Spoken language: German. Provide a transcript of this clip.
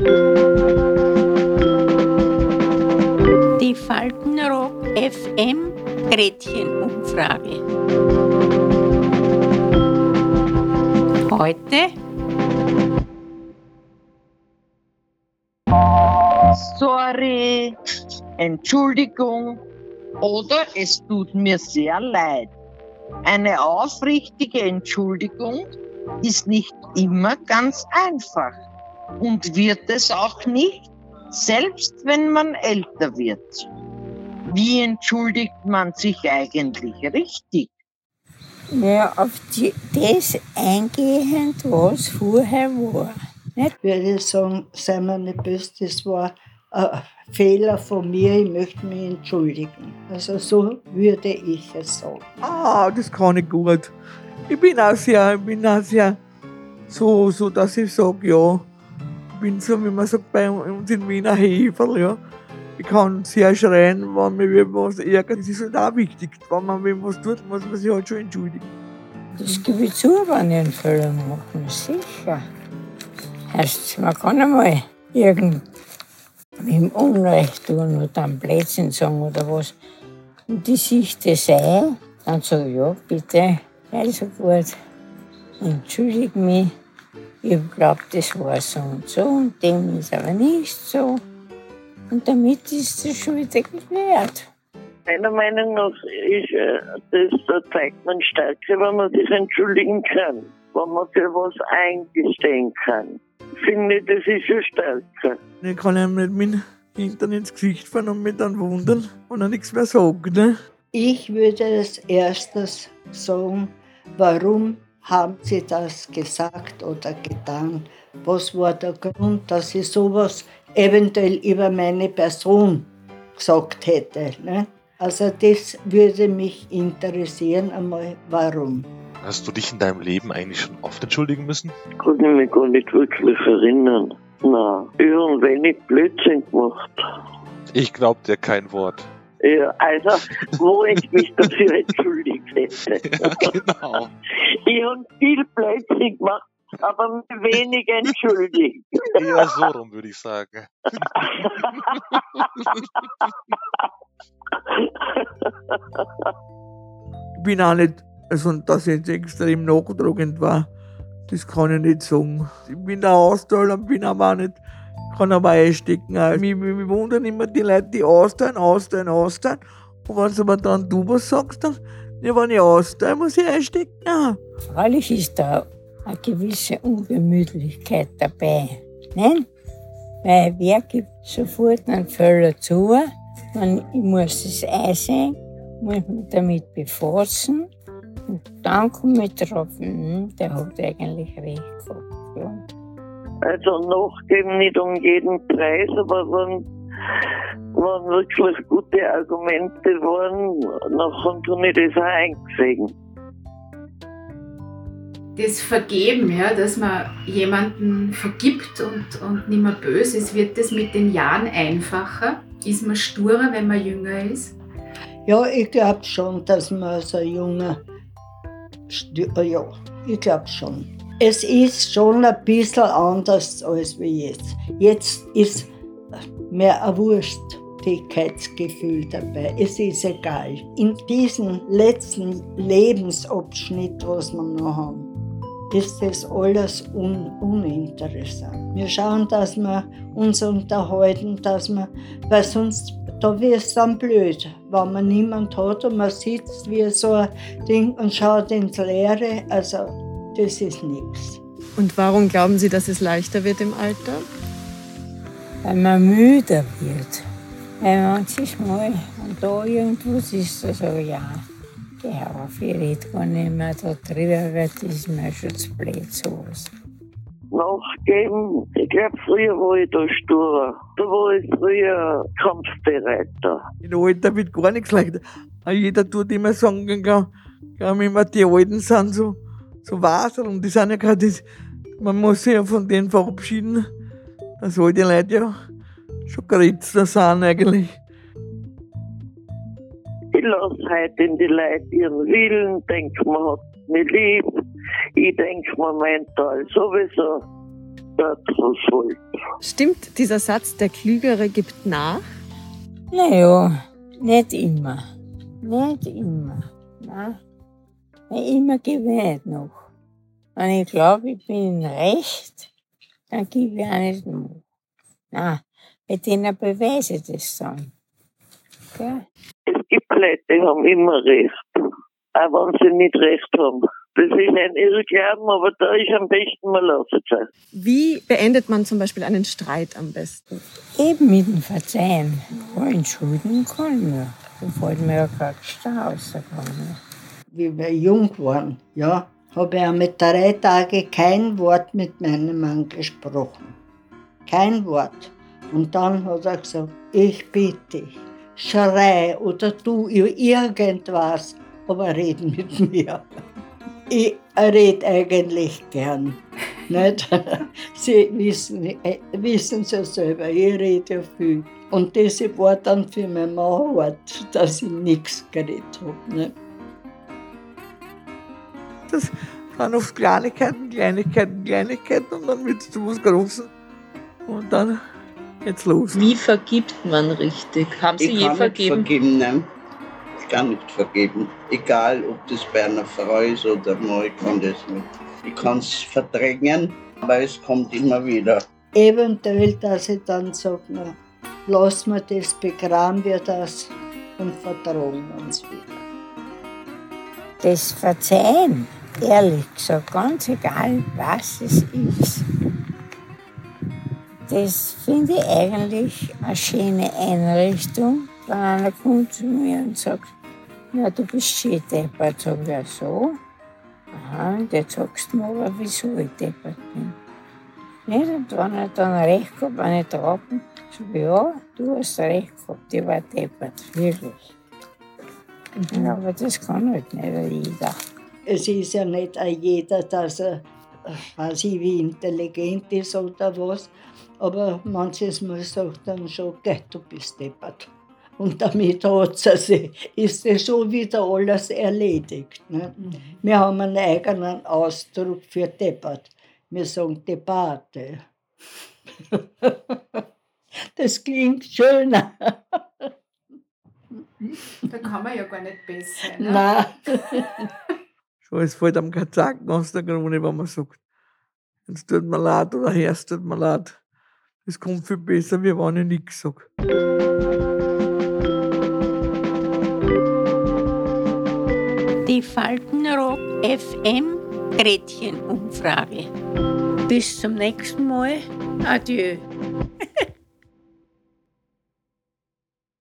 Die Faltenrock FM Gretchenumfrage. Heute Sorry, Entschuldigung oder es tut mir sehr leid. Eine aufrichtige Entschuldigung ist nicht immer ganz einfach und wird es auch nicht, selbst wenn man älter wird. Wie entschuldigt man sich eigentlich richtig? Ja, auf die, das eingehend, was vorher war. Nicht? Würde ich sagen, sei mir nicht böse, das war ein Fehler von mir, ich möchte mich entschuldigen. Also so würde ich es sagen. Ah, das kann ich gut. Ich bin auch sehr, ich bin auch sehr so, so dass ich sage, ja, bin so, wie man sagt bei uns in Wiener Heferl, ja. Ich kann sehr schreien, wenn mir was ärgert. Das ist halt auch wichtig. Wenn man wem was tut, muss man sich halt schon entschuldigen. Das gebe ich zu, wenn ich einen Fehler mache, sicher. Heißt, man kann einmal irgendwem Unrecht tun oder einen Blödsinn sagen oder was. Und die Sicht das ein, dann sage ich, ja, bitte, sei so gut, entschuldige mich. Ich glaube, das war so und so und dem ist aber nicht so. Und damit ist es schon wieder geklärt. Meiner Meinung nach ist äh, das, da zeigt man Stärke, wenn man sich entschuldigen kann, wenn man für was eingestehen kann. Ich finde, das ist schon stärker. Ich kann einem nicht mein Hintern ins Gesicht fahren und mich dann wundern und dann nichts mehr sagen. Ne? Ich würde als erstes sagen, warum haben Sie das gesagt oder getan? Was war der Grund, dass ich sowas eventuell über meine Person gesagt hätte? Ne? Also das würde mich interessieren einmal, warum. Hast du dich in deinem Leben eigentlich schon oft entschuldigen müssen? Ich kann mich gar nicht wirklich erinnern. Na, ich habe ein wenig Blödsinn gemacht. Ich glaub dir kein Wort. Ja, also, wo ich mich dafür entschuldigt hätte. Ja, genau. Ich habe viel Blödsinn gemacht, aber wenig entschuldigt. Eher so rum, würde ich sagen. Ich bin auch nicht, also dass ich jetzt extrem nachdrückend war, das kann ich nicht sagen. Ich bin der Austeiler, bin aber auch nicht, kann aber einstecken. Also, mich, mich, mich wundern immer die Leute, die austeilen, austeilen, austeilen. Und wenn du aber dann du was sagst, dann, ja, wenn ich austeile, muss ich einstecken. Ja. Freilich ist da eine gewisse Ungemütlichkeit dabei. Nein? Weil wer gibt sofort einen Fehler zu? Man, ich muss es einsehen, muss mich damit befassen und dann komme ich drauf, hm, der hat eigentlich recht gehabt. Ja. Also nachgeben nicht um jeden Preis, aber wenn, wenn wirklich gute Argumente waren, dann kann ich das auch einsehen. das Vergeben, ja, dass man jemanden vergibt und, und nicht mehr böse ist, wird das mit den Jahren einfacher? Ist man sturer, wenn man jünger ist? Ja, ich glaube schon, dass man als ein junger, äh, ja, ich glaube schon. Es ist schon ein bisschen anders als wie jetzt. Jetzt ist mehr ein Wurstigkeitsgefühl dabei. Es ist egal. In diesem letzten Lebensabschnitt, was wir noch haben, ist das alles un uninteressant. Wir schauen, dass wir uns unterhalten, dass wir, weil sonst da wird es dann blöd, wenn man niemand hat und man sitzt wie so ein Ding und schaut ins Leere. Also das ist nichts. Und warum glauben Sie, dass es leichter wird im Alter? Weil man müder wird. Weil manchmal und da irgendwas ist, so, so ja, geh auf, ich rede gar nicht mehr da drüber, weil das ist mir schon zu blöd sowas. Nachgeben, ich glaube, früher war ich da stur. Da war ich früher kampfbereiter. In Alter wird gar nichts leichter. Jeder tut immer sagen, glaub, glaub immer, die Alten sind so, so Wasser und die sind ja gerade, das- man muss sich ja von denen verabschieden, dass alte Leute ja schon gerätzt sind eigentlich. Ich lasse heute in die Leute ihren Willen, denke, man hat mich lieb. Ich denke, man meint da sowieso, das was wollte. Stimmt dieser Satz, der Klügere gibt nach? Naja, nicht immer. Nicht immer. Nein. Immer gebe ich nicht noch. Wenn ich glaube, ich bin in Recht, dann gebe ich auch nicht noch. Nein, bei denen beweise ich das dann. Gell? Es gibt Leute, die haben immer recht. Auch wenn sie nicht recht haben. Das ist ein Irrglauben, aber da ist am besten, man lässt es. Wie beendet man zum Beispiel einen Streit am besten? Eben mit dem Verzeihen. Ja, entschuldigen kann man. Da fällt mir ja kein Gestern rausgekommen. Wie wir jung waren, ja, habe ich mit drei Tagen kein Wort mit meinem Mann gesprochen. Kein Wort. Und dann hat er gesagt, ich bitte dich, schrei oder tu irgendwas, aber red mit mir. Ich rede eigentlich gern. Nicht? Sie wissen, äh, wissen ja selber, ich rede ja viel. Und das war dann für meinen Mann hart, dass ich nichts geredet habe. Nicht? Das sind oft Kleinigkeiten, Kleinigkeiten, Kleinigkeiten und dann wird es zu was Großem. Und dann geht's los. Wie vergibt man richtig? Haben Sie ich je kann vergeben? nicht vergeben, nein. Ich kann nicht vergeben. Egal, ob das bei einer Frau ist oder Mann, ich kann das nicht. Ich kann es verdrängen, aber es kommt immer wieder. Eventuell, dass ich dann sage, na, lass mir das, begraben wir das und vertrauen uns wieder. Das Verzeihen, ehrlich gesagt, ganz egal, was es ist, das finde ich eigentlich eine schöne Einrichtung. Wenn einer kommt zu mir und sagt, ja, du bist schön deppert, sag ich ja so. Aha, und jetzt sagst du mir aber, wieso ich deppert bin. Nicht? Und wenn er dann recht gehabt, wenn ich drauf bin, sag ich, ja, du hast recht gehabt, ich war deppert, wirklich. Ja, aber das kann halt nicht jeder. Es ist ja nicht jeder, dass er, weiß ich, wie intelligent ist oder was, aber manches Mal sagt dann schon, geh, du bist deppert. Und damit hat's also, ist es schon wieder alles erledigt. Ne? Wir haben einen eigenen Ausdruck für deppert. Wir sagen Debatte. Das klingt schöner. Da kann man ja gar nicht besser. Ne? Nein. Schon, es fällt am aus der Krone, wenn man sagt, jetzt tut mir leid oder Herz tut mir leid. Das kommt viel besser, wie wenn ich nichts sage. Die Faltenrock FM Gretchenumfrage. Bis zum nächsten Mal. Adieu.